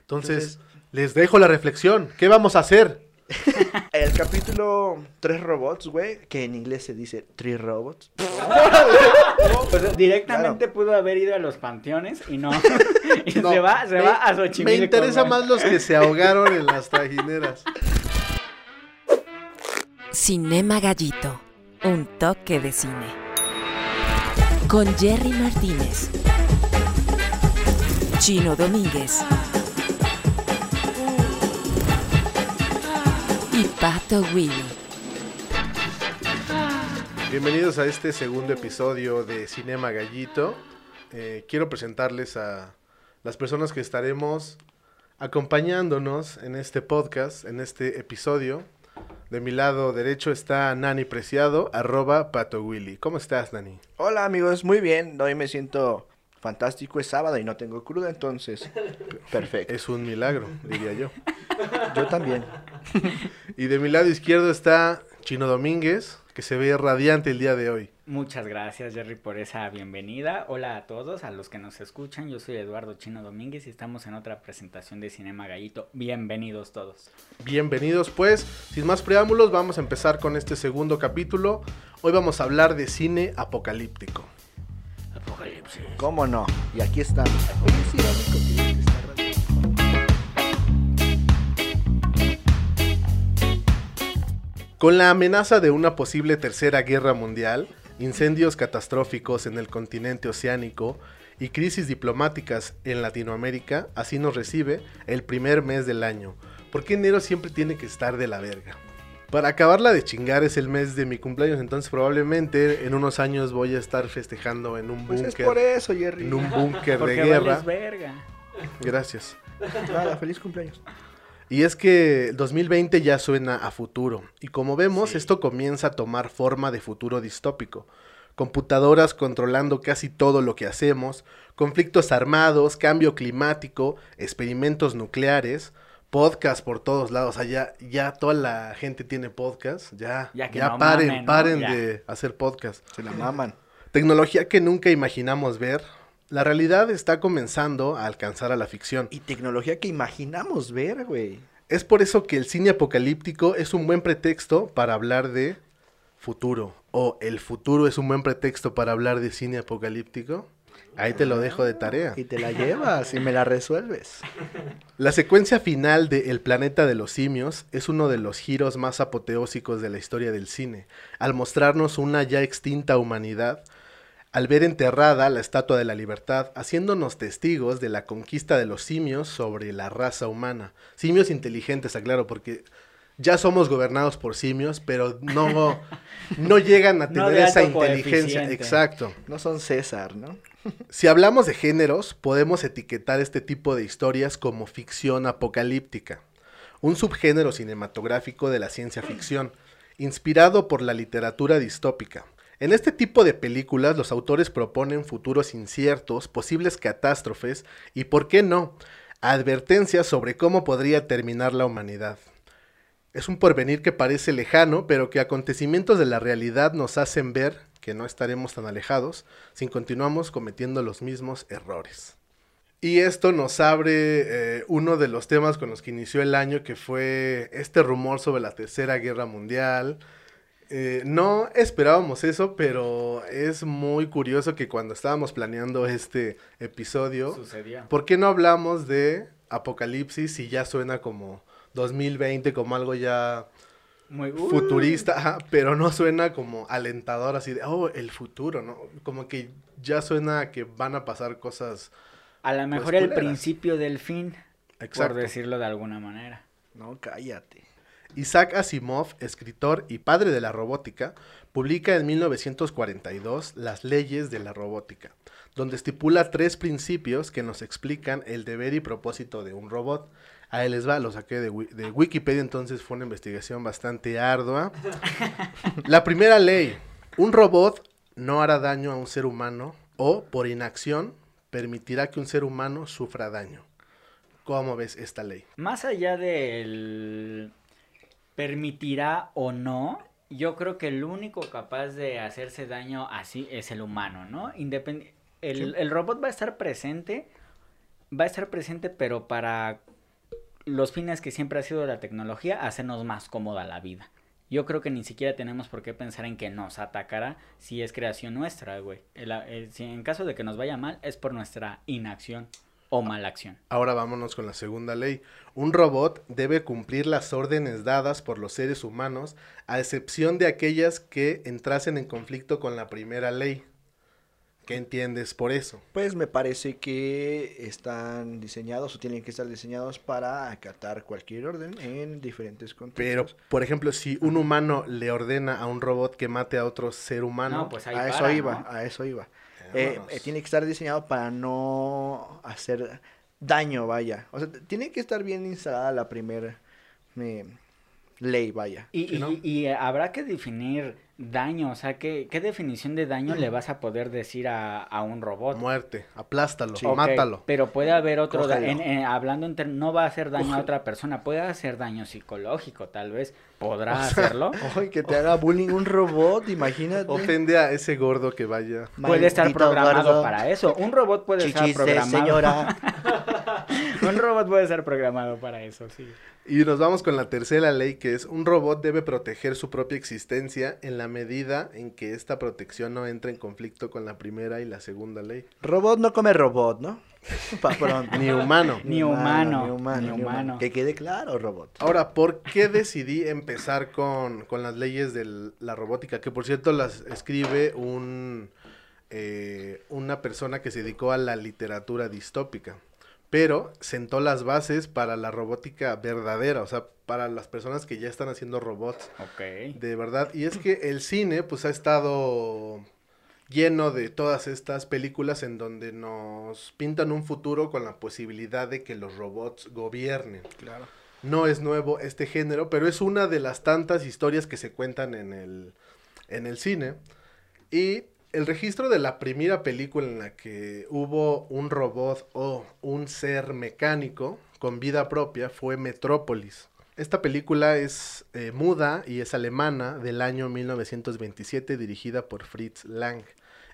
Entonces, les dejo la reflexión. ¿Qué vamos a hacer? El capítulo Tres robots, güey, que en inglés se dice Three robots. Pues, directamente pudo haber ido a los panteones y no. y No, se va, se me- va a Xochimilco. Me interesa güey. más los que se ahogaron en las trajineras. Cinema Gallito, un toque de cine. Con Jerry Martínez, Chino Domínguez y Pato Willy. Bienvenidos a este segundo episodio de Cinema Gallito. Eh, quiero presentarles a las personas que estaremos acompañándonos en este podcast, en este episodio. De mi lado derecho está Nani Preciado, arroba Pato Willy. ¿Cómo estás, Nani? Hola amigos, muy bien. Hoy me siento fantástico, es sábado y no tengo cruda, entonces perfecto. Es un milagro, diría yo. Yo también. Y de mi lado izquierdo está Chino Domínguez, que se ve radiante el día de hoy. Muchas gracias, Jerry, por esa bienvenida. Hola a todos, a los que nos escuchan. Yo soy Eduardo Chino Domínguez y estamos en otra presentación de Cinema Gallito. Bienvenidos todos. Bienvenidos pues, sin más preámbulos vamos a empezar con este segundo capítulo. Hoy vamos a hablar de cine apocalíptico. Apocalipsis. ¿Cómo no? Y aquí estamos. Con la amenaza de una posible tercera guerra mundial, incendios catastróficos en el continente oceánico y crisis diplomáticas en Latinoamérica, así nos recibe el primer mes del año. ¿Por qué enero siempre tiene que estar de la verga? Para acabarla de chingar es el mes de mi cumpleaños, entonces probablemente en unos años voy a estar festejando en un Pues es búnker. por eso, Jerry. En un búnker de Porque guerra. verga. Gracias. Nada, feliz cumpleaños. Y es que el 2020 ya suena a futuro. Y como vemos, Sí. esto comienza a tomar forma de futuro distópico. Computadoras controlando casi todo lo que hacemos, conflictos armados, cambio climático, experimentos nucleares, podcast por todos lados. O sea, ya, ya toda la gente tiene podcast. Ya, Ya ya, que no paren, mamen, ¿no? paren Ya. de hacer podcast. Se la maman. Tecnología que nunca imaginamos ver. La realidad está comenzando a alcanzar a la ficción. Y tecnología que imaginamos ver, güey. Es por eso que el cine apocalíptico es un buen pretexto para hablar de futuro. O el futuro es un buen pretexto para hablar de cine apocalíptico. Ahí te lo dejo de tarea. Y te la llevas y me la resuelves. La secuencia final de El planeta de los simios es uno de los giros más apoteósicos de la historia del cine, al mostrarnos una ya extinta humanidad, al ver enterrada la Estatua de la Libertad, haciéndonos testigos de la conquista de los simios sobre la raza humana. Simios inteligentes, aclaro, porque ya somos gobernados por simios, pero no, no llegan a tener esa inteligencia. Exacto. No son César, ¿no? Si hablamos de géneros, podemos etiquetar este tipo de historias como ficción apocalíptica, un subgénero cinematográfico de la ciencia ficción, inspirado por la literatura distópica. En este tipo de películas los autores proponen futuros inciertos, posibles catástrofes y, ¿por qué no?, advertencias sobre cómo podría terminar la humanidad. Es un porvenir que parece lejano, pero que acontecimientos de la realidad nos hacen ver que no estaremos tan alejados si continuamos cometiendo los mismos errores. Y esto nos abre eh, uno de los temas con los que inició el año, que fue este rumor sobre la Tercera Guerra Mundial. Eh, no esperábamos eso, pero es muy curioso que cuando estábamos planeando este episodio, Sucedió. ¿Por qué no hablamos de apocalipsis si ya suena como 2020, como algo ya Muy uh, futurista, ajá, pero no suena como alentador así de, oh, el futuro, ¿no? Como que ya suena que van a pasar cosas. A lo mejor Pues, el culeras. principio del fin, Exacto. por decirlo de alguna manera. No, cállate. Isaac Asimov, escritor y padre de la robótica, publica en 1942 Las leyes de la robótica, donde estipula tres principios que nos explican el deber y propósito de un robot. Ahí les va, lo saqué de, de Wikipedia, entonces fue una investigación bastante ardua. La primera ley, un robot no hará daño a un ser humano o, por inacción, permitirá que un ser humano sufra daño. ¿Cómo ves esta ley? Más allá del permitirá o no, yo creo que el único capaz de hacerse daño así es el humano, ¿no? Independ el, el robot va a estar presente, va a estar presente, pero para los fines que siempre ha sido la tecnología, hacernos más cómoda la vida. Yo creo que ni siquiera tenemos por qué pensar en que nos atacará si es creación nuestra, güey. El- el- si en caso de que nos vaya mal, es por nuestra inacción o mala acción. Ahora vámonos con la segunda ley. Un robot debe cumplir las órdenes dadas por los seres humanos, a excepción de aquellas que entrasen en conflicto con la primera ley. ¿Qué entiendes por eso? Pues me parece que están diseñados o tienen que estar diseñados para acatar cualquier orden en diferentes Pero, contextos. por ejemplo, si un humano le ordena a un robot que mate a otro ser humano, No, pues ahí a eso iba, ¿no? a eso iba. Eh, eh, tiene que estar diseñado para no hacer daño, vaya. O sea, tiene que estar bien instalada la primera eh, ley, vaya. Y, Sí, y- ¿no? y habrá que definir daño, o sea, ¿qué, qué definición de daño le vas a poder decir a, a un robot? muerte, aplástalo, Sí. Mátalo. Pero puede haber otro, da- Cógelo. en- en- hablando no va a hacer daño a otra persona, puede hacer daño psicológico, tal vez, podrá hacerlo. Oye, que te haga bullying un robot, imagínate. Ofende a ese gordo que vaya. Puede estar programado gordo. para eso. Un robot puede estar Chichis programado. señora. un robot puede estar programado para eso, sí. Y nos vamos con la tercera ley, que es un robot debe proteger su propia existencia en la medida en que esta protección no entre en conflicto con la primera y la segunda ley. Robot no come robot, ¿no? Pa' pronto. Ni humano. Ni humano, ni humano, ni ni humano. humano. Que quede claro, robot. Ahora, ¿por qué decidí empezar con, con las leyes de la robótica? Que por cierto las escribe un, eh, una persona que se dedicó a la literatura distópica. Pero sentó las bases para la robótica verdadera, o sea, para las personas que ya están haciendo robots Ok. de verdad. Y es que el cine, pues, ha estado lleno de todas estas películas en donde nos pintan un futuro con la posibilidad de que los robots gobiernen. Claro. No es nuevo este género, pero es una de las tantas historias que se cuentan en el, en el cine. Y el registro de la primera película en la que hubo un robot o un ser mecánico con vida propia fue Metrópolis. Esta película es eh, muda y es alemana del año 1927 dirigida por Fritz Lang.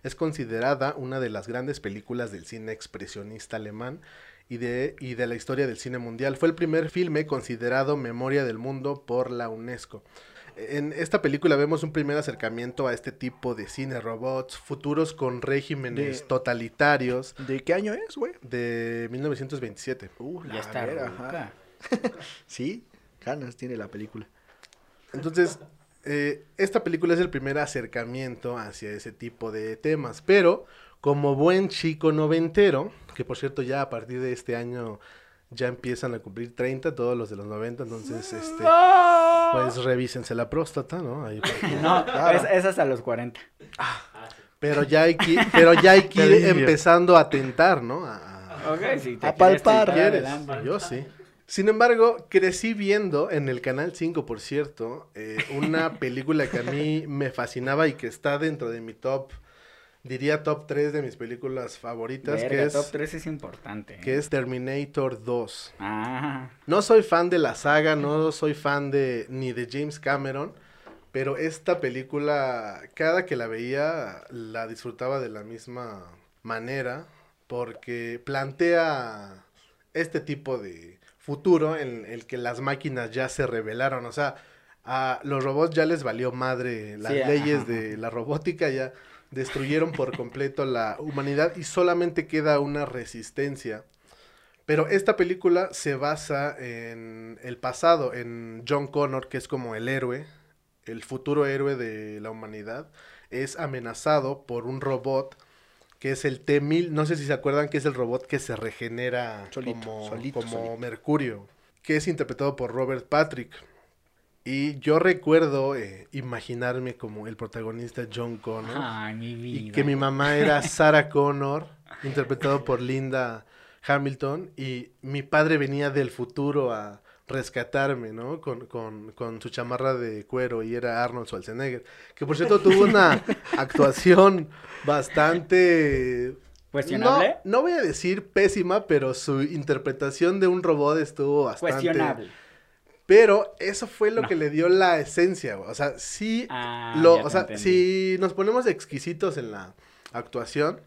Es considerada una de las grandes películas del cine expresionista alemán y de, y de la historia del cine mundial. Fue el primer filme considerado Memoria del Mundo por la UNESCO. En esta película vemos un primer acercamiento a este tipo de cine robots, futuros con regímenes De- totalitarios ¿De qué año es, güey? de 1927. Uh, Ya está vera, ruca. ajá. Sí, ganas tiene la película. Entonces, eh, esta película es el primer acercamiento hacia ese tipo de temas, pero como buen chico noventero, que por cierto ya a partir de este año ya empiezan a cumplir 30, todos los de los 90, entonces, este, pues revísense la próstata, ¿no? Ahí No, Claro. es, es hasta los 40. pero ya hay que, pero ya hay que ir empezando a tentar, ¿no? A- si te palpar. ¿Quieres? adelante. Yo sí. Sin embargo, crecí viendo en el Canal 5, por cierto, eh, una película que a mí me fascinaba y que está dentro de mi top, diría top 3 de mis películas favoritas, que, es, top 3 es importante. ¿eh? que es Terminator 2. Ah, No soy fan de la saga, no soy fan de ni de James Cameron, pero esta película, cada que la veía, la disfrutaba de la misma manera, porque plantea este tipo de futuro en el que las máquinas ya se revelaron, o sea, a los robots ya les valió madre las Sí, leyes ajá. de la robótica, ya destruyeron por completo la humanidad y solamente queda una resistencia. Pero esta película se basa en el pasado, en John Connor, que es como el héroe, el futuro héroe de la humanidad, es amenazado por un robot que es el T-1000, no sé si se acuerdan que es el robot que se regenera Solito, como, solito, como solito. Mercurio, que es interpretado por Robert Patrick. Y yo recuerdo eh, imaginarme como el protagonista John Connor. ay, mi vida. Y que mi mamá era Sarah Connor, interpretado por Linda Hamilton, y mi padre venía del futuro a rescatarme, ¿no? Con, con, con su chamarra de cuero y era Arnold Schwarzenegger, que por cierto tuvo una actuación bastante... ¿Cuestionable? No, no voy a decir pésima, pero su interpretación de un robot estuvo bastante... Cuestionable. Pero eso fue lo No. que le dio la esencia, güey. O sea, sí Ah, lo, ya o te sea, entendí. si nos ponemos exquisitos en la actuación,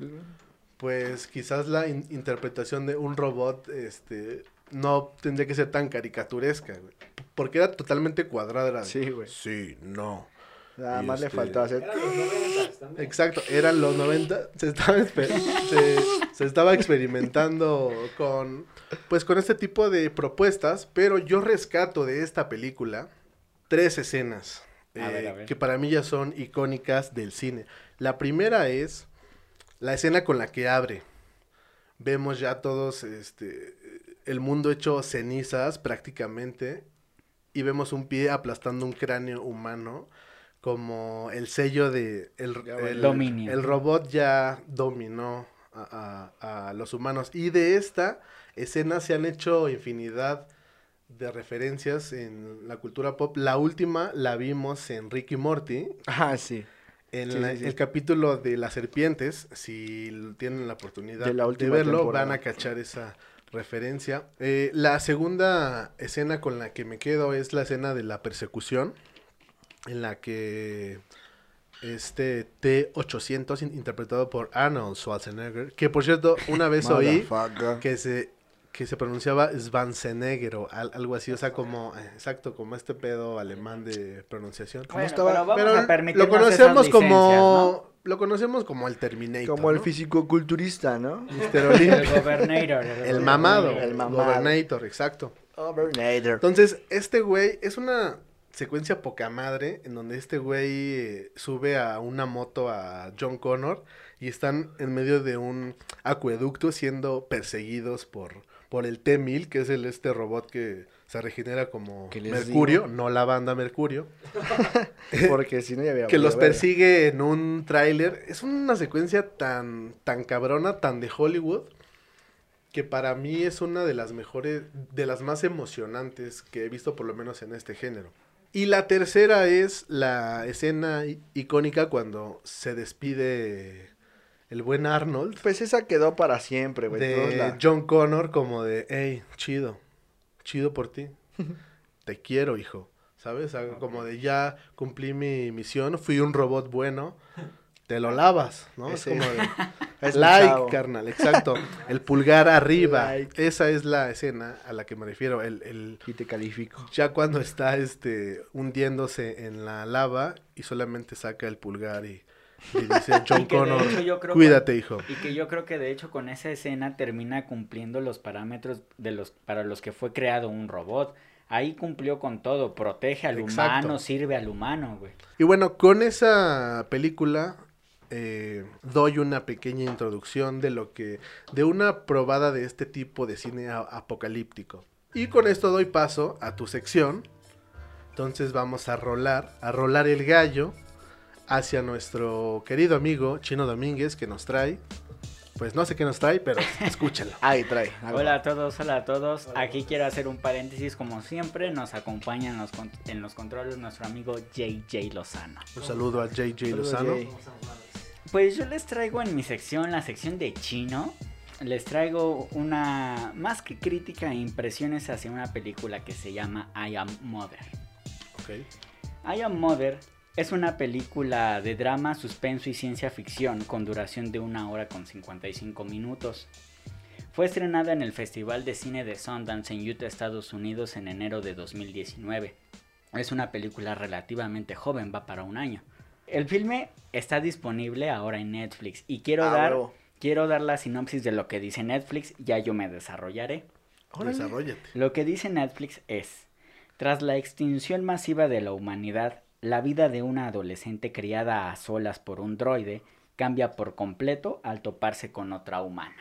pues quizás la in- interpretación de un robot, este, no tendría que ser tan caricaturesca, güey. Porque era totalmente cuadrada. Sí, güey. Sí, no. Nada Y más le este- faltó hacer. Eran los noventas también. Exacto, eran los 90, se estaba, exper- se, se estaba experimentando con, pues con este tipo de propuestas, pero yo rescato de esta película tres escenas A ver, eh, a ver. que para mí ya son icónicas del cine. La primera es la escena con la que abre. Vemos ya todos, este, el mundo hecho cenizas prácticamente y vemos un pie aplastando un cráneo humano como el sello de el. Dominio. el robot ya dominó a, a- a los humanos y de esta escena se han hecho infinidad de referencias en la cultura pop la última la vimos en Ricky Morty Ah, sí. en Sí, la- sí, sí. el capítulo de las serpientes, si tienen la oportunidad De la verlo, temporada. van a cachar esa referencia. Eh, la segunda escena con la que me quedo es la escena de la persecución, en la que este T-800, in- interpretado por Arnold Schwarzenegger, que por cierto, una vez oí que se que se pronunciaba Schwarzenegger o al- algo así, o sea, como, eh, exacto, como este pedo alemán de pronunciación. Bueno, estaba? pero vamos Pero a permitirnos lo conocemos como lo conocemos como el Terminator, Como el ¿no? fisicoculturista, ¿no? Olympia, El gobernator. el mamado, El mamado. Gobernator, exacto. Overnator. Entonces, este güey es una secuencia poca madre en donde este güey eh, sube a una moto a John Connor y están en medio de un acueducto siendo perseguidos por, por el T-1000, que es el este robot que se regenera como ¿Qué les Mercurio, digo? no la banda Mercurio. Porque si no ya había que los persigue en un tráiler. Es una secuencia tan, tan cabrona, tan de Hollywood, que para mí es una de las mejores, de las más emocionantes que he visto por lo menos en este género. Y la tercera es la escena icónica cuando se despide el buen Arnold Pues esa quedó para siempre, güey. De la- John Connor como de, hey, chido, chido por ti, te quiero, hijo, ¿sabes? Como de, ya cumplí mi misión, fui un robot bueno, te lo lavas, ¿no? Es como Es mi like, carnal, exacto, el pulgar arriba, Like. esa es la escena a la que me refiero, el, el, Y te califico. ya cuando está, este, hundiéndose en la lava y solamente saca el pulgar y, y dice John Y Connor, cuídate, hijo. Y que yo creo que de hecho con esa escena termina cumpliendo los parámetros de los para los que fue creado un robot. Ahí cumplió con todo, protege al Exacto. humano, sirve al humano, güey. Y bueno, con esa película eh, doy una pequeña introducción de lo que, de una probada de este tipo de cine a- apocalíptico. Y con esto doy paso a tu sección. Entonces vamos a rolar, a rolar el gallo hacia nuestro querido amigo Chino Domínguez que nos trae. Pues no sé qué nos trae, pero escúchalo. Ahí trae. algo. Hola a todos, hola a todos. Aquí quiero hacer un paréntesis como siempre. Nos acompaña en los, en los controles nuestro amigo JJ Lozano. Un saludo a JJ Lozano. Jay. Pues yo les traigo en mi sección, la sección de chino, les traigo una más que crítica e impresiones hacia una película que se llama I Am Mother. I Am Mother es una película de drama, suspenso y ciencia ficción con duración de una hora con 55 minutos. Fue estrenada en el Festival de Cine de Sundance en Utah, Estados Unidos en enero de 2019. Es una película relativamente joven, va para un año. El filme está disponible ahora en Netflix y quiero Ah, dar quiero dar la sinopsis de lo que dice Netflix, ya yo me desarrollaré. Órale. Desarrollate. Lo que dice Netflix es, tras la extinción masiva de la humanidad, la vida de una adolescente criada a solas por un droide cambia por completo al toparse con otra humana.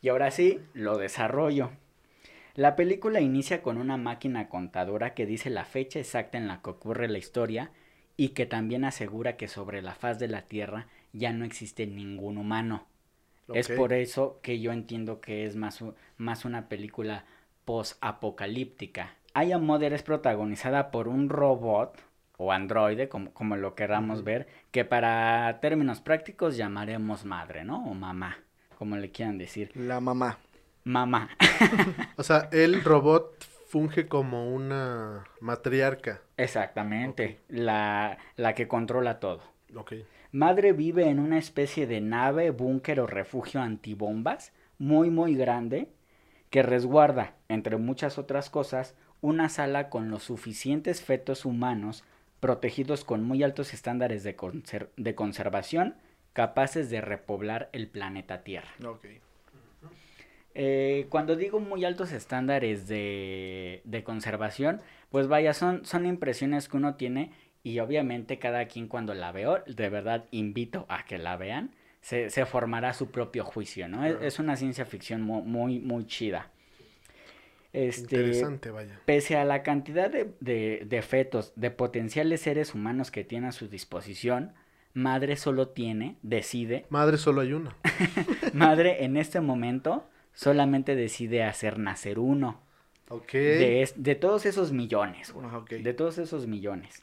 Y ahora sí, lo desarrollo. La película inicia con una máquina contadora que dice la fecha exacta en la que ocurre la historia y que también asegura que sobre la faz de la Tierra ya no existe ningún humano. Es por eso que yo entiendo que es más, más una película post-apocalíptica. I Am Mother es protagonizada por un robot o androide, como, como lo queramos ver, que para términos prácticos llamaremos madre, ¿no? O mamá, como le quieran decir. La mamá. Mamá. O sea, el robot funge como una matriarca. Exactamente, la, la que controla todo. Ok. Madre vive en una especie de nave, búnker o refugio antibombas, muy muy grande, que resguarda, entre muchas otras cosas, una sala con los suficientes fetos humanos protegidos con muy altos estándares de, conser- de conservación capaces de repoblar el planeta Tierra. Ok. Eh, cuando digo muy altos estándares de, de conservación, pues vaya, son, son impresiones que uno tiene y obviamente cada quien cuando la veo, de verdad invito a que la vean, se, se formará su propio juicio, ¿no? Es, Claro. es una ciencia ficción mu- muy, muy, chida. Este, Interesante, vaya. Pese a la cantidad de, de, de fetos, de potenciales seres humanos que tiene a su disposición, Madre solo tiene, decide, Madre, solo hay una. Madre en este momento solamente decide hacer nacer uno Ok. de, es- de todos esos millones, güey, de todos esos millones.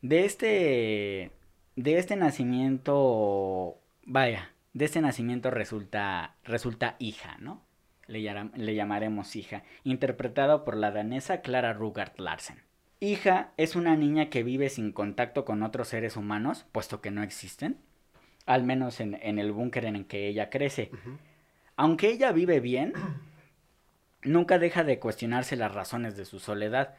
De este, de este nacimiento, vaya, de este nacimiento resulta, resulta hija, ¿no? Le, le llamaremos hija, interpretada por la danesa Clara Rugard Larsen. Hija es una niña que vive sin contacto con otros seres humanos, puesto que no existen, al menos en, en el búnker en el que ella crece. Aunque ella vive bien, nunca deja de cuestionarse las razones de su soledad.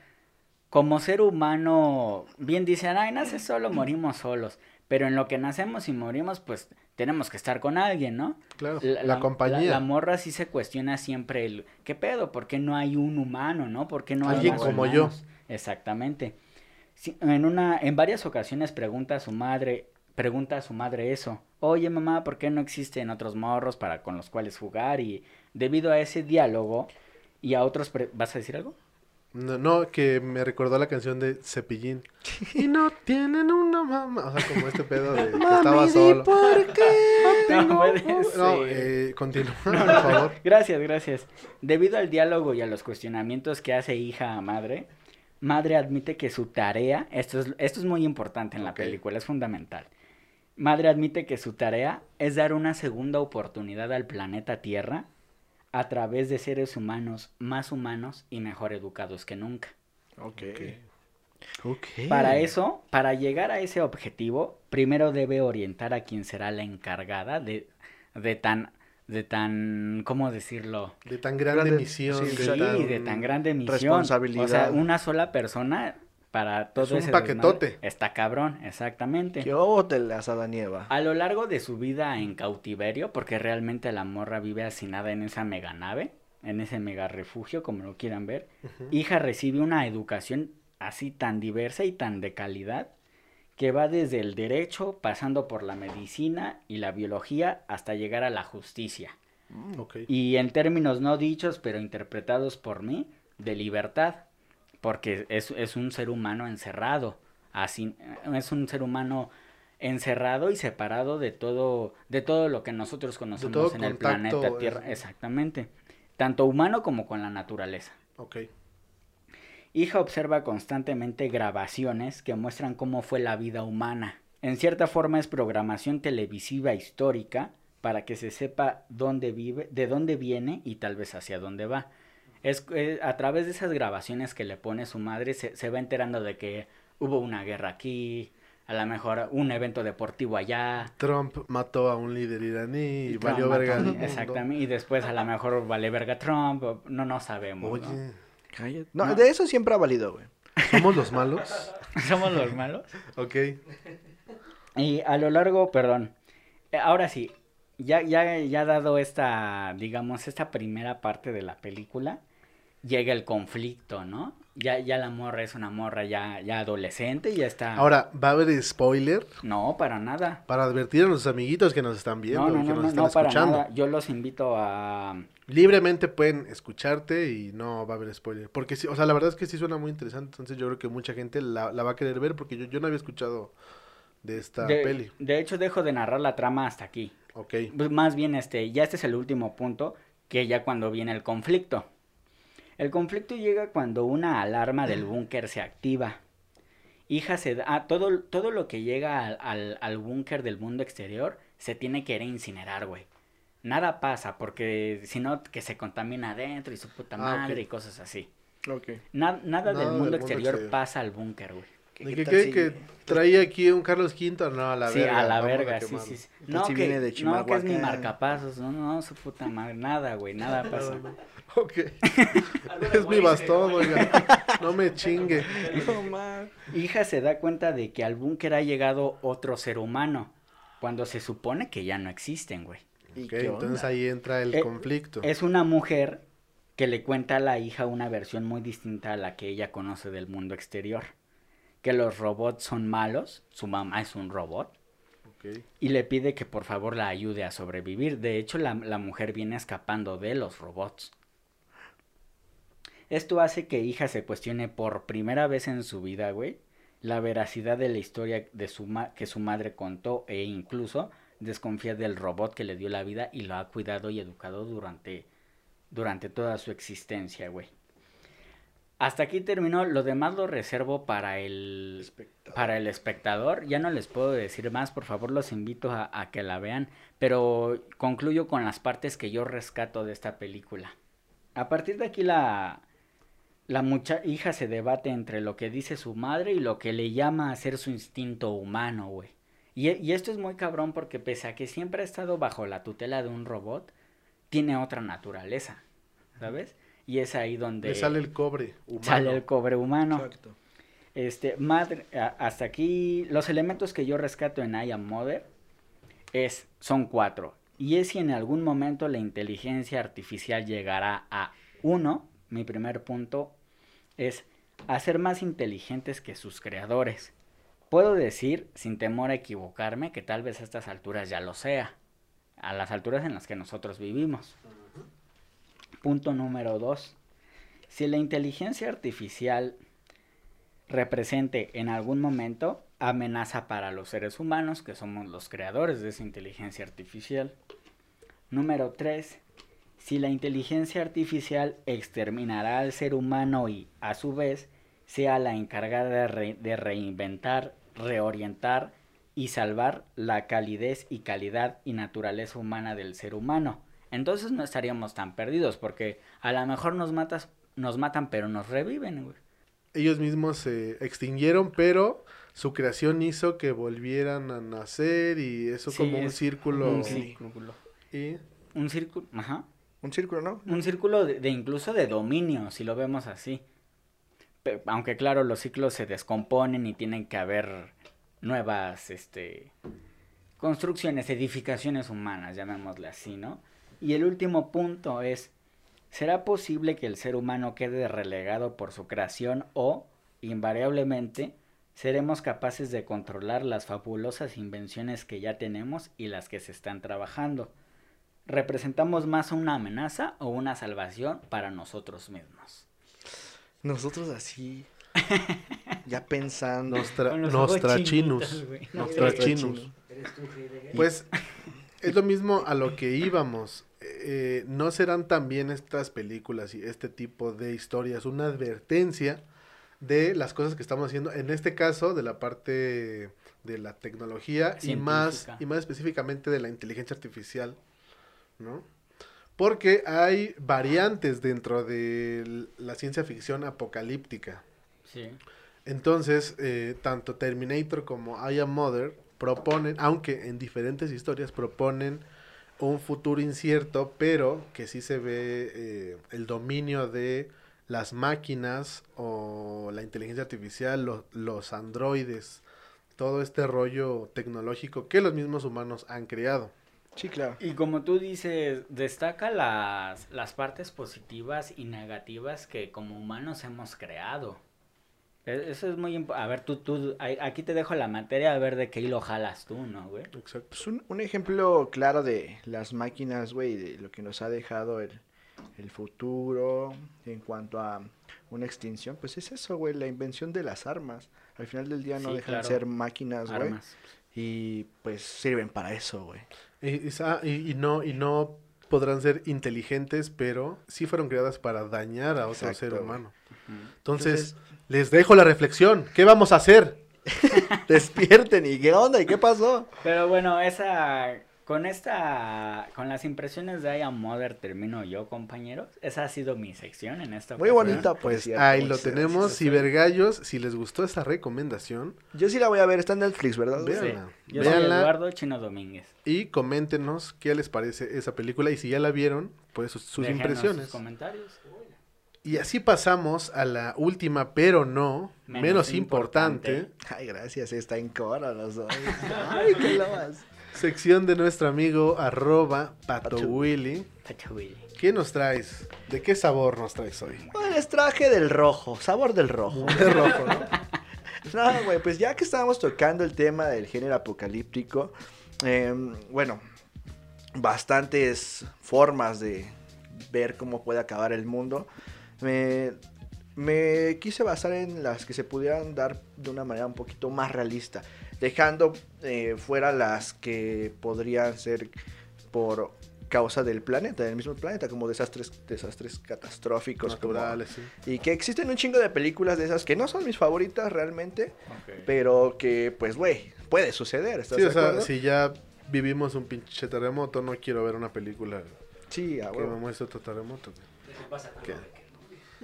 Como ser humano, bien dicen, ay, nace solo, morimos solos. Pero en lo que nacemos y morimos, pues tenemos que estar con alguien, ¿no? Claro, la, compañía. La, la morra sí se cuestiona siempre el, ¿qué pedo? ¿Por qué no hay un humano, no? ¿Por qué no hay Alguien más como yo. Exactamente. Sí, en una, en varias ocasiones pregunta a su madre, pregunta a su madre eso. Oye mamá, ¿por qué no existen otros morros para con los cuales jugar? Y debido a ese diálogo y a otros, pre- ¿vas a decir algo? No, no, que me recordó la canción de Cepillín. y no tienen una mamá. O sea, como este pedo de que estaba solo. No puede No, ser. eh, continúa, por favor. Gracias, gracias. Debido al diálogo y a los cuestionamientos que hace hija a madre, madre admite que su tarea, esto es, esto es muy importante en la película, es fundamental. Madre admite que su tarea es dar una segunda oportunidad al planeta Tierra a través de seres humanos más humanos y mejor educados que nunca. Ok. Ok. Para eso, para llegar a ese objetivo, primero debe orientar a quien será la encargada de, de tan, de tan, ¿cómo decirlo? De tan grande Grande- misión. sí, de Sí, tan- de tan grande misión. responsabilidad. O sea, una sola persona para todo un ese paquetote. desmadre. Está cabrón, exactamente. ¿Qué hubo de las Adanieva? A lo largo de su vida en cautiverio, porque realmente la morra vive hacinada en esa mega nave, en ese mega refugio, como lo quieran ver, hija recibe una educación así tan diversa y tan de calidad que va desde el derecho, pasando por la medicina y la biología hasta llegar a la justicia. Ok. Y en términos no dichos, pero interpretados por mí, de libertad, porque es, es un ser humano encerrado, así, es un ser humano encerrado y separado de todo, de todo lo que nosotros conocemos en el planeta Tierra, es- exactamente, tanto humano como con la naturaleza. Ok. Hija observa constantemente grabaciones que muestran cómo fue la vida humana. En cierta forma es programación televisiva histórica para que se sepa dónde vive, de dónde viene y tal vez hacia dónde va. Es eh, a través de esas grabaciones que le pone su madre se, se va enterando de que hubo una guerra aquí, a lo mejor un evento deportivo allá. Trump mató a un líder iraní y Trump valió verga. Exactamente, y después a lo mejor vale verga Trump, no, no sabemos. ¿no? Oye, Cállate. No, No. de eso siempre ha valido, güey. ¿somos los malos? ¿Somos los malos? Ok. Y a lo largo, perdón, eh, ahora sí, ya, ya, ya dado esta, digamos, esta primera parte de la película, llega el conflicto, ¿no? Ya, ya la morra es una morra ya, ya adolescente, ya está... Ahora, ¿va a haber spoiler? No, para nada. Para advertir a nuestros amiguitos que nos están viendo No, no, y que no, nos no, están para escuchando. nada. Yo los invito a... Libremente pueden escucharte y no va a haber spoiler. Porque sí, o sea, la verdad es que sí suena muy interesante. Entonces yo creo que mucha gente la, la va a querer ver porque yo, yo no había escuchado de esta De, peli. de hecho, dejo de narrar la trama hasta aquí. Ok. Pues más bien, este, ya este es el último punto, que ya cuando viene el conflicto. El conflicto llega cuando una alarma del búnker se activa. Hija se da, ah, todo, todo lo que llega al, al, al búnker del mundo exterior se tiene que ir a incinerar, güey. Nada pasa, porque si no, que se contamina adentro y su puta Ah, madre y cosas así. Na- nada Nada del mundo del mundo exterior pasa al búnker, güey. ¿Qué, ¿De qué qué, si- que traía aquí un Carlos V? No, a la sí, verga. a la verga, sí, quemarlo. sí, sí. tal No, si que, viene de no, que es mi marcapasos, no, no, su puta madre, nada, güey, nada pasa. Ok. es mi bastón, oiga. No me chingue. No. Hija se da cuenta de que al búnker ha llegado otro ser humano, cuando se supone que ya no existen, güey. ¿Y Ok, qué entonces onda? ahí entra el Eh, conflicto. Es una mujer que le cuenta a la hija una versión muy distinta a la que ella conoce del mundo exterior. Que los robots son malos, su mamá es un robot, Ok. y le pide que por favor la ayude a sobrevivir. De hecho, la, la mujer viene escapando de los robots. Esto hace que hija se cuestione por primera vez en su vida, güey, la veracidad de la historia de su ma- que su madre contó e incluso desconfía del robot que le dio la vida y lo ha cuidado y educado durante, durante toda su existencia, güey. Hasta aquí terminó, lo demás lo reservo para el, Espectador. para el espectador. Ya no les puedo decir más, por favor los invito a, a que la vean, pero concluyo con las partes que yo rescato de esta película. A partir de aquí la, la mucha hija se debate entre lo que dice su madre y lo que le llama a ser su instinto humano, güey. Y, y esto es muy cabrón porque pese a que siempre ha estado bajo la tutela de un robot, tiene otra naturaleza, ¿sabes? Y es ahí donde Le sale el cobre humano. sale el cobre humano. Exacto. Este, madre, hasta aquí, los elementos que yo rescato en I Am Mother es, son cuatro. Y es si en algún momento la inteligencia artificial llegará a uno, mi primer punto es hacer más inteligentes que sus creadores. Puedo decir, sin temor a equivocarme, que tal vez a estas alturas ya lo sea. A las alturas en las que nosotros vivimos. Punto número dos. Si la inteligencia artificial represente en algún momento amenaza para los seres humanos, que somos los creadores de esa inteligencia artificial. Número 3. Si la inteligencia artificial exterminará al ser humano y, a su vez, sea la encargada de, re- de reinventar, reorientar y salvar la calidez y calidad y naturaleza humana del ser humano. Entonces no estaríamos tan perdidos porque a lo mejor nos matas, nos matan pero nos reviven, güey. Ellos mismos se extinguieron, pero su creación hizo que volvieran a nacer y eso Sí, como un es círculo. Un círculo. Y Un círculo, ajá. Un círculo, ¿no? Un círculo de, incluso de dominio, si lo vemos así. Aunque claro, los ciclos se descomponen y tienen que haber nuevas, este, construcciones, edificaciones humanas, llamémosle así, ¿no? Y el último punto es, ¿será posible que el ser humano quede relegado por su creación o, invariablemente, seremos capaces de controlar las fabulosas invenciones que ya tenemos y las que se están trabajando? ¿Representamos más una amenaza o una salvación para nosotros mismos? Nosotros así, ya pensando. Nostra, Nostrachinus. chinitos, güey. Nostrachinus. Pues es lo mismo a lo que íbamos. Eh, no serán también estas películas y este tipo de historias una advertencia de las cosas que estamos haciendo, en este caso de la parte de la tecnología y más, y más específicamente de la inteligencia artificial, ¿no? Porque hay variantes dentro de la ciencia ficción apocalíptica. Sí. Entonces, eh, tanto Terminator como I Am Mother proponen, aunque en diferentes historias proponen un futuro incierto, pero que sí se ve eh, el dominio de las máquinas o la inteligencia artificial, lo- los androides, todo este rollo tecnológico que los mismos humanos han creado. Sí, claro. Y como tú dices, destaca las, las partes positivas y negativas que como humanos hemos creado. E- Eso es muy importante. A ver, tú, tú, aquí te dejo la materia a ver de qué hilo jalas tú, ¿no, güey? Exacto. Pues un, un ejemplo claro de las máquinas, güey, de lo que nos ha dejado el, el futuro en cuanto a una extinción, pues es eso, güey, la invención de las armas. Al final del día no Sí, dejan de claro. ser máquinas, güey. Y pues sirven para eso, güey. Y, y sa- y- y no, y no podrán ser inteligentes, pero sí fueron creadas para dañar a otro Exacto, ser humano. Entonces, les dejo la reflexión. ¿Qué vamos a hacer? Despierten, ¿y qué onda? ¿Y qué pasó? Pero bueno, esa Con esta, con las impresiones de I Am Mother termino yo, compañeros. Esa ha sido mi sección en esta Muy ocasión. bonita, Pues cierto, ahí lo tenemos. Cibergallos, si les gustó esta recomendación, Yo sí la voy a ver, está en Netflix, ¿verdad? Vean. Sí. Véanla. Yo soy Véanla. Eduardo Chino Domínguez. y coméntenos qué les parece esa película y si ya la vieron, pues sus, impresiones. sus comentarios. Y así pasamos a la última, pero no menos, Menos importante, importante. Ay, gracias, está en coro los dos. Ay, qué lobas. Sección de nuestro amigo arroba Pato Pato. Willy. Pacho Willy. ¿Qué nos traes? ¿De qué sabor nos traes hoy? Pues les traje del rojo, sabor del rojo. De rojo, ¿no? No, güey, pues ya que estábamos tocando el tema del género apocalíptico, em, bueno, bastantes formas de ver cómo puede acabar el mundo. Me, me quise basar en las que se pudieran dar de una manera un poquito más realista, dejando eh, fuera las que podrían ser por causa del planeta, del mismo planeta, como desastres, desastres catastróficos, como- Naturales, sí. y que existen un chingo de películas de esas que no son mis favoritas realmente, pero que, pues, güey, puede suceder. ¿estás Sí, de o sea, acuerdo? si ya vivimos un pinche terremoto, no quiero ver una película Sí, a que me muestre otro terremoto. ¿Qué?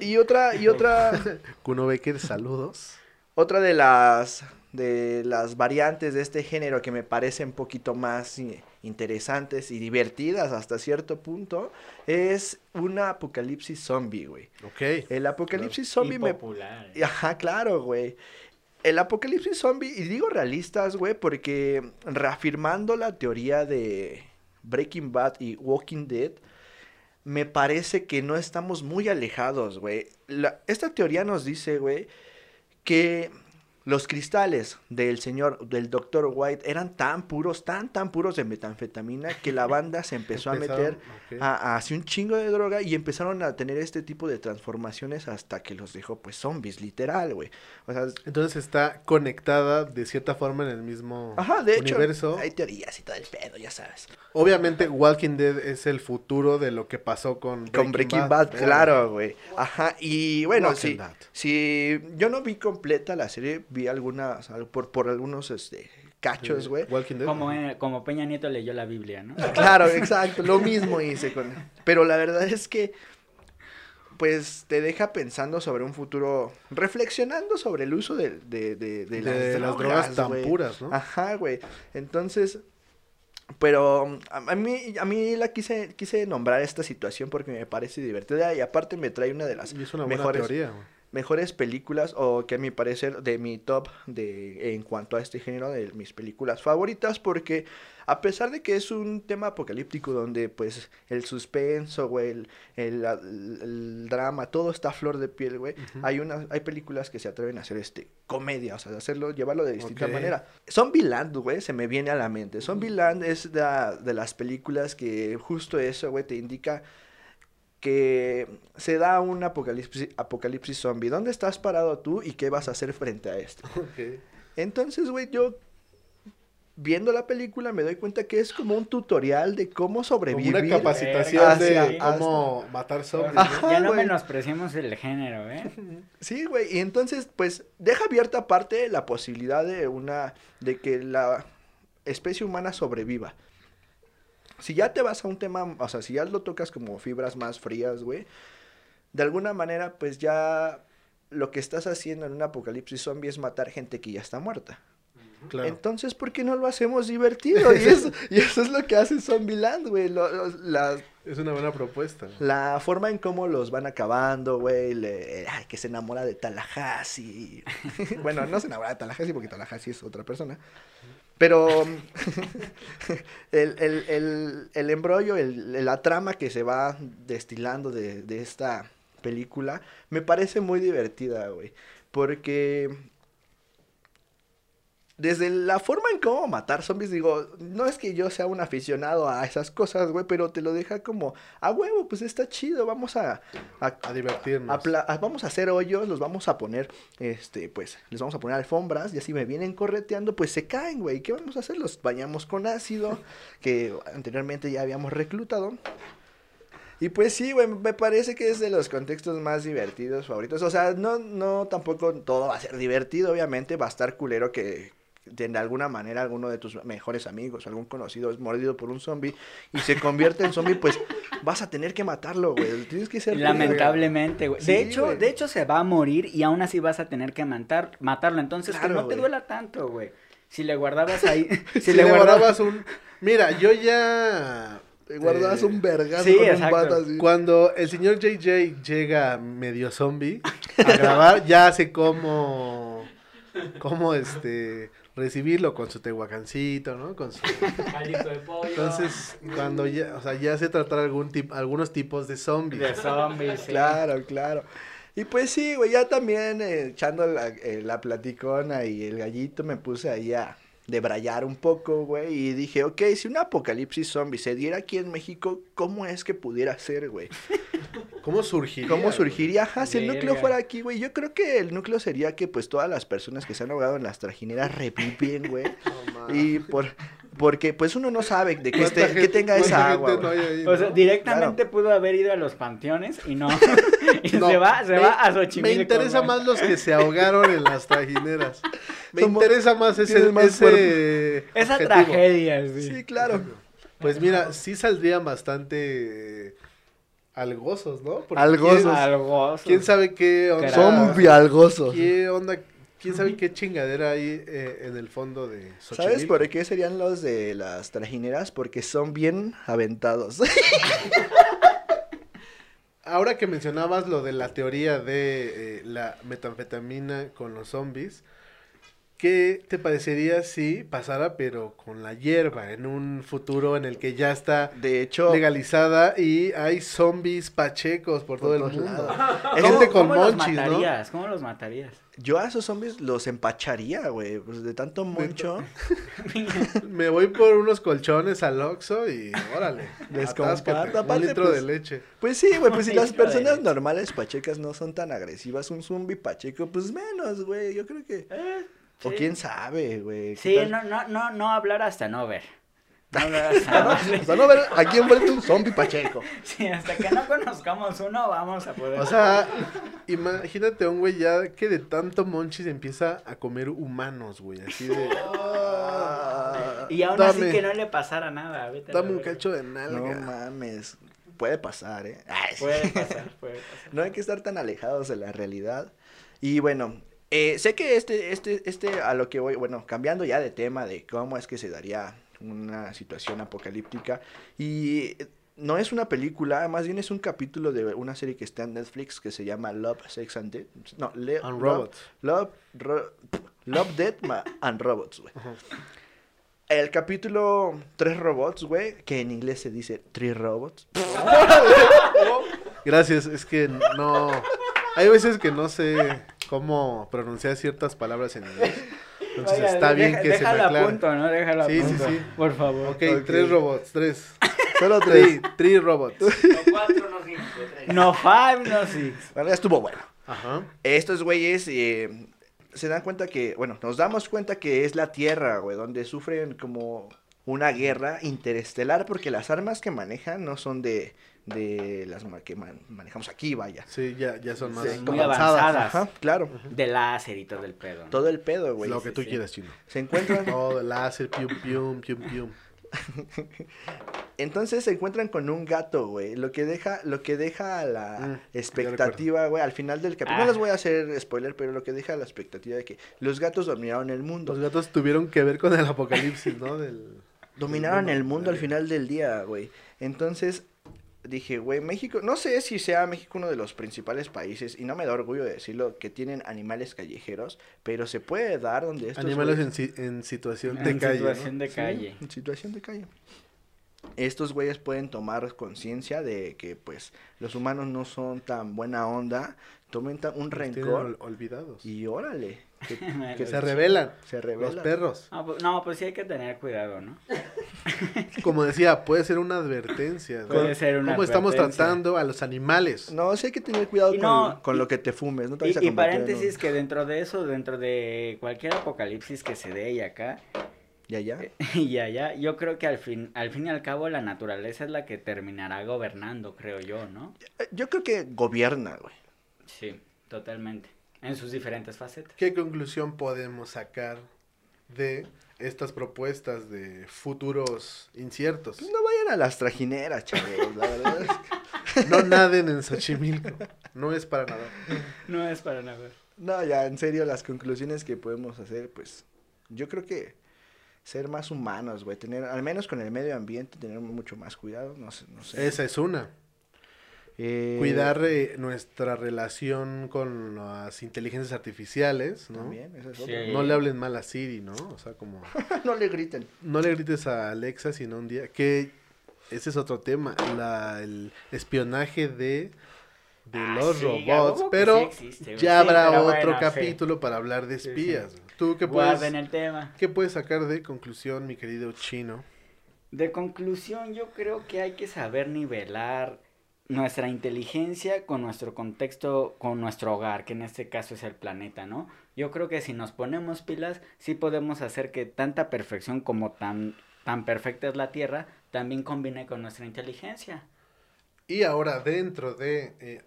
Y otra, y otra, Kuno Becker, saludos. Otra de las, de las variantes de este género que me parecen un poquito más interesantes y divertidas hasta cierto punto es una apocalipsis zombie, güey. Ok. El apocalipsis zombie Y me, popular. Ajá, claro, güey. El apocalipsis zombie, y digo realistas, güey, porque reafirmando la teoría de Breaking Bad y Walking Dead, me parece que no estamos muy alejados, güey. La- Esta teoría nos dice, güey, que los cristales del señor, del doctor White, eran tan puros, tan, tan puros de metanfetamina que la banda se empezó a meter a, a hacer un chingo de droga y empezaron a tener este tipo de transformaciones hasta que los dejó pues zombies, literal, güey. O sea, Entonces está conectada de cierta forma en el mismo ajá, de hecho, universo. hay teorías y todo el pedo, ya sabes. Obviamente Walking Dead es el futuro de lo que pasó con Con Breaking Bad, claro, güey. Ajá, y bueno, sí, Dead. si yo no vi completa la serie, vi algunas, al- por, por algunos, este, cachos, güey. Como, como Peña Nieto leyó la Biblia, ¿no? Claro, exacto, lo mismo hice con... Pero la verdad es que, pues, te deja pensando sobre un futuro, reflexionando sobre el uso de, de, de, de de, las, las drogas tan puras, ¿no? Ajá, güey. Entonces, pero a, a mí, a mí la quise, quise nombrar esta situación porque me parece divertida y aparte me trae una de las Y es una buena mejores, teoría. Mejores películas o que a mi parecer de mi top de en cuanto a este género de mis películas favoritas porque a pesar de que es un tema apocalíptico donde pues el suspenso, güey, el, el- drama, todo está a flor de piel, güey, hay unas hay películas que se atreven a hacer este comedia, o sea, hacerlo, llevarlo de distinta Ok. manera. Zombieland, güey, se me viene a la mente. Zombieland es de, de las películas que justo eso, güey, te indica que se da un apocalipsis, apocalipsis zombie. ¿Dónde estás parado tú y qué vas a hacer frente a esto? Entonces, güey, yo viendo la película me doy cuenta que es como un tutorial de cómo Como sobrevivir. una capacitación hacia- de cómo matar zombies. Ya- ¿no? Ajá, ya no güey. menospreciemos el género, ¿eh? Sí, güey, y entonces, pues, deja abierta aparte la posibilidad de una, de que la especie humana sobreviva. Si ya te vas a un tema, o sea, si ya lo tocas como fibras más frías, güey, de alguna manera, pues ya lo que estás haciendo en un apocalipsis zombie es matar gente que ya está muerta. Claro. Entonces, ¿por qué no lo hacemos divertido? Y eso, y eso es lo que hace Zombieland, güey. Es una buena propuesta. la forma en cómo los van acabando, güey, ay, que se enamora de Tallahassee. bueno, no se enamora de Tallahassee porque Tallahassee es otra persona. Pero el, el, el, el embrollo, la trama que se va destilando de, de esta película, me parece muy divertida, güey. Porque desde la forma en cómo matar zombies, digo, no es que yo sea un aficionado a esas cosas, güey, pero te lo deja como, a huevo, pues está chido, vamos a, a, A divertirnos. a pla- a- vamos a hacer hoyos, los vamos a poner, este, pues, les vamos a poner alfombras, y así me vienen correteando, pues se caen, güey, ¿qué vamos a hacer? Los bañamos con ácido, que anteriormente ya habíamos reclutado. Y pues sí, güey, me parece que es de los contextos más divertidos, favoritos. O sea, no, no, tampoco todo va a ser divertido, obviamente, va a estar culero que de alguna manera alguno de tus mejores amigos, algún conocido es mordido por un zombie y se convierte en zombie, pues vas a tener que matarlo, güey. Tienes que ser Lamentablemente, güey. Sí, de hecho, de hecho se va a morir y aún así vas a tener que matar, matarlo. Entonces Claro, que no te duela tanto, güey. Si le guardabas ahí, si, Si, le, le guardabas, guardabas un... Mira, yo ya... Te guardas eh, un vergazo sí, con un así. Cuando el señor JJ llega medio zombie a grabar, ya sé cómo, cómo este, recibirlo con su tehuacancito, ¿no? Con su... Caldito de pollo. Entonces, cuando ya, o sea, ya sé tratar algún tip, algunos tipos de zombies. de zombies, sí. Claro, claro. Y pues sí, güey, ya también eh, echando la, eh, la platicona y el gallito me puse ahí a debrayar un poco, güey, y dije, ok, si un apocalipsis zombie se diera aquí en México, ¿cómo es que pudiera ser, güey? ¿Cómo surgiría? ¿Cómo surgiría? Ajá, si el núcleo fuera aquí, güey, yo creo que el núcleo sería que pues todas las personas que se han ahogado en las trajineras reviven, güey, No, ma. y por... Porque pues uno no sabe de que, ¿Cuánta esté, que gente- tenga esa agua, no O sea, directamente pudo haber ido a los panteones y no. y No, se va, se me- va a Xochimilco. Me interesa güey. más los que se ahogaron en las trajineras. Me Somos- interesa más ese, tienes más ese Esa objetivo. tragedia, sí. Sí, claro. Pues mira, sí saldrían bastante eh, algosos, ¿no? Porque Algosos. ¿quién- Algo. ¿Quién sabe qué onda? Zombie algosos. ¿Qué onda? ¿Quién sabe qué chingadera hay eh, en el fondo de ¿Sabes Xochimilco? por qué serían los de las trajineras? Porque son bien aventados. Ahora que mencionabas lo de la teoría de eh, la metanfetamina con los zombies, ¿qué te parecería si pasara pero con la hierba en un futuro en el que ya está De hecho, legalizada y hay zombies pachecos por, Por todo el todos mundo? lados. Gente con ¿Cómo los monchis, ¿no? matarías? ¿Cómo los matarías? yo a esos zombies los empacharía, güey. Pues de tanto moncho. Me voy por unos colchones al Oxxo y órale, Les comparto, un litro pues, de leche. Pues sí, güey. Pues si las personas normales pachecas no son tan agresivas, un zombie pacheco, pues menos, güey. Yo creo que. O sí. quién sabe, güey. ¿qué Sí, tal? no, no, no, no hablar hasta no ver. No hablar hasta no ver. O sea, no ver a quién vuelve un zombie pacheco. Sí, hasta que no conozcamos uno, vamos a poder. O sea, imagínate a un güey ya que de tanto monchis empieza a comer humanos, güey, así de... Ah, y aún dame- así que no le pasara nada. vete Dame un cacho de no nalga. mames. Puede pasar, ¿eh? Ay, sí. Puede pasar, puede pasar. No hay que estar tan alejados de la realidad. Y bueno, eh, sé que este, este, este, a lo que voy, bueno, cambiando ya de tema de cómo es que se daría una situación apocalíptica. Y no es una película, más bien es un capítulo de una serie que está en Netflix que se llama Love, Sex and Death. No, Le- And Love- Robots. Love, Ro- Love, Death ma- and Robots, güey. El capítulo Tres Robots, güey, que en inglés se dice Three Robots. Gracias, es que no... Hay veces que no sé cómo pronunciar ciertas palabras en inglés. Entonces Oiga, está bien deja- que se me déjalo a aclare. punto, ¿no? Déjalo a Sí, sí, punto. sí. Por favor. Ok, Ok. tres robots, tres. Solo Three, tres. three robots. No five, no six. Bueno, ya estuvo bueno. Ajá. Estos güeyes eh, se dan cuenta que, bueno, nos damos cuenta que es la Tierra, güey, donde sufren como una guerra interestelar porque las armas que manejan no son de, de las que man- manejamos aquí, vaya. Sí, ya, ya son más Sí, muy avanzadas. Ajá, claro. De láser y todo el pedo. ¿no? Todo el pedo, güey. Lo que tú sí. quieras, chino. Se encuentran, Todo el láser, pium, pium, pium, pium. entonces se encuentran con un gato, güey, lo que deja, lo que deja a la Mm, expectativa, güey, al final del capítulo, Ah. no les voy a hacer spoiler, pero lo que deja la expectativa de que los gatos dominaron el mundo. Los gatos tuvieron que ver con el apocalipsis, ¿no? Del, Dominaron el mundo al Eh, final del día, güey. Entonces dije, güey, México, no sé si sea México uno de los principales países, y no me da orgullo de decirlo, que tienen animales callejeros, pero se puede dar donde estos Animales en, si- en situación En de calle. ¿no? situación de Sí, calle. en situación de calle. Estos güeyes pueden tomar conciencia de que, pues, los humanos no son tan buena onda, tomen un rencor ol- olvidados. y órale, que, que se rebelan. se Los revelan. perros. No pues, no, pues sí hay que tener cuidado, ¿no? Como decía, puede ser una advertencia. ¿no? Puede ser una ¿Cómo estamos advertencia. tratando a los animales? No, sí hay que tener cuidado Y con, no, con y- lo que te fumes, no te Y, y un- paréntesis que dentro de eso, dentro de cualquier apocalipsis que se dé y acá, Ya, ya. y allá, yo creo que al fin, al fin y al cabo la naturaleza es la que terminará gobernando, creo yo, ¿no? Eh, Yo creo que gobierna, güey. Sí, totalmente. En sus diferentes facetas. ¿Qué conclusión podemos sacar de estas propuestas de futuros inciertos. Pues no vayan a las trajineras, chavos, la verdad. es que- No naden en Xochimilco. No es para nada. No es para nada. No, ya, en serio, las conclusiones que podemos hacer, pues, yo creo que ser más humanos, güey, tener, al menos con el medio ambiente, tener mucho más cuidado, no sé, no sé. Esa es una. Eh, Cuidar eh, nuestra relación con las inteligencias artificiales, ¿no? También, esa es Sí. otra. No le hablen mal a Siri, ¿no? O sea, como... no le griten. No le grites a Alexa, sino un día... Que ese es otro tema, la, el espionaje de, de Ah, los sí, robots. Pero sí existe, güey. ya Sí, habrá pero otro bueno, sí. capítulo para hablar de Sí, sí. espías. ¿Tú qué puedes, Guarden el tema. qué puedes sacar de conclusión, mi querido chino? De conclusión, yo creo que hay que saber nivelar nuestra inteligencia con nuestro contexto, con nuestro hogar, que en este caso es el planeta, ¿no? Yo creo que si nos ponemos pilas, sí podemos hacer que tanta perfección como tan, tan perfecta es la Tierra, también combine con nuestra inteligencia. Y ahora dentro de, eh,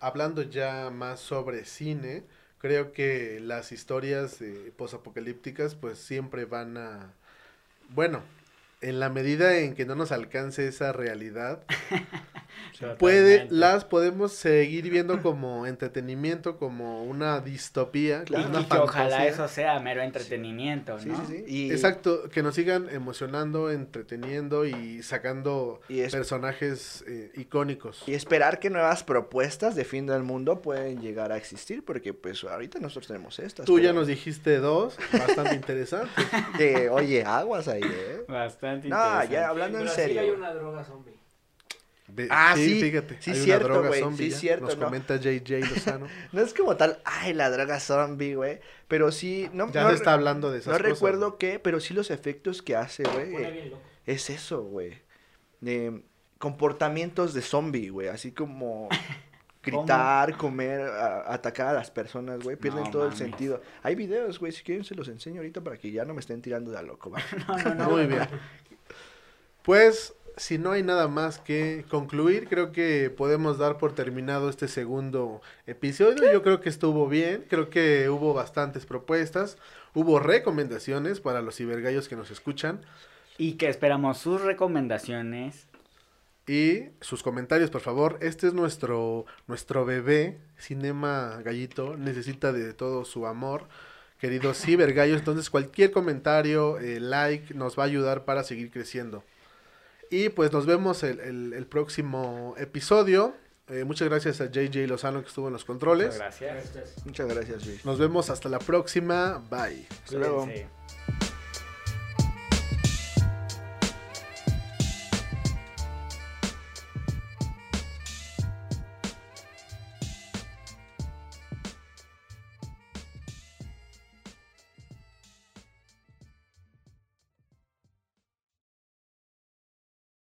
hablando ya más sobre cine, creo que las historias eh, posapocalípticas pues siempre van a, bueno, en la medida en que no nos alcance esa realidad, puede, las podemos seguir viendo como entretenimiento, como una distopía, Claro. Y, una y que ojalá eso sea mero entretenimiento, Sí, ¿no? sí, sí. Y, Exacto, que nos sigan emocionando, entreteniendo y sacando Y es- personajes eh, icónicos. y esperar que nuevas propuestas de fin del mundo pueden llegar a existir, porque pues ahorita nosotros tenemos estas. Tú ya pero nos dijiste dos, bastante interesantes. Que, oye, aguas ahí, ¿eh? Bastante No, interesante. ya hablando en serio. hay una droga zombie. Ah, sí, fíjate. sí, hay una cierto, droga güey, zombie sí, ya, cierto, Nos ¿no? comenta JJ Lozano. No es como tal, ay, la droga zombie, güey. Pero sí, no, Ya no se está hablando de esas No cosas. recuerdo qué, pero sí los efectos que hace, güey. bien loco. Es eso, güey. De comportamientos de zombie, güey. Así como gritar, comer, a- atacar a las personas, güey. Pierden No todo el sentido. Hay videos, güey. Si quieren se los enseño ahorita para que ya no me estén tirando de a loco, ¿va? No, no, no. Muy bien. Pues, si no hay nada más que concluir, creo que podemos dar por terminado este segundo episodio. Yo creo que estuvo bien, creo que hubo bastantes propuestas, hubo recomendaciones para los cibergallos que nos escuchan Y que esperamos sus recomendaciones. y sus comentarios, por favor. Este es nuestro nuestro bebé, Cinema Gallito, necesita de todo su amor. Queridos cibergallos, entonces cualquier comentario, eh, like, nos va a ayudar para seguir creciendo. Y pues nos vemos el, el- el próximo episodio. Eh, muchas gracias a JJ Lozano que estuvo en los controles. Muchas gracias. Muchas gracias. Nos vemos hasta la próxima. Bye. Hasta luego.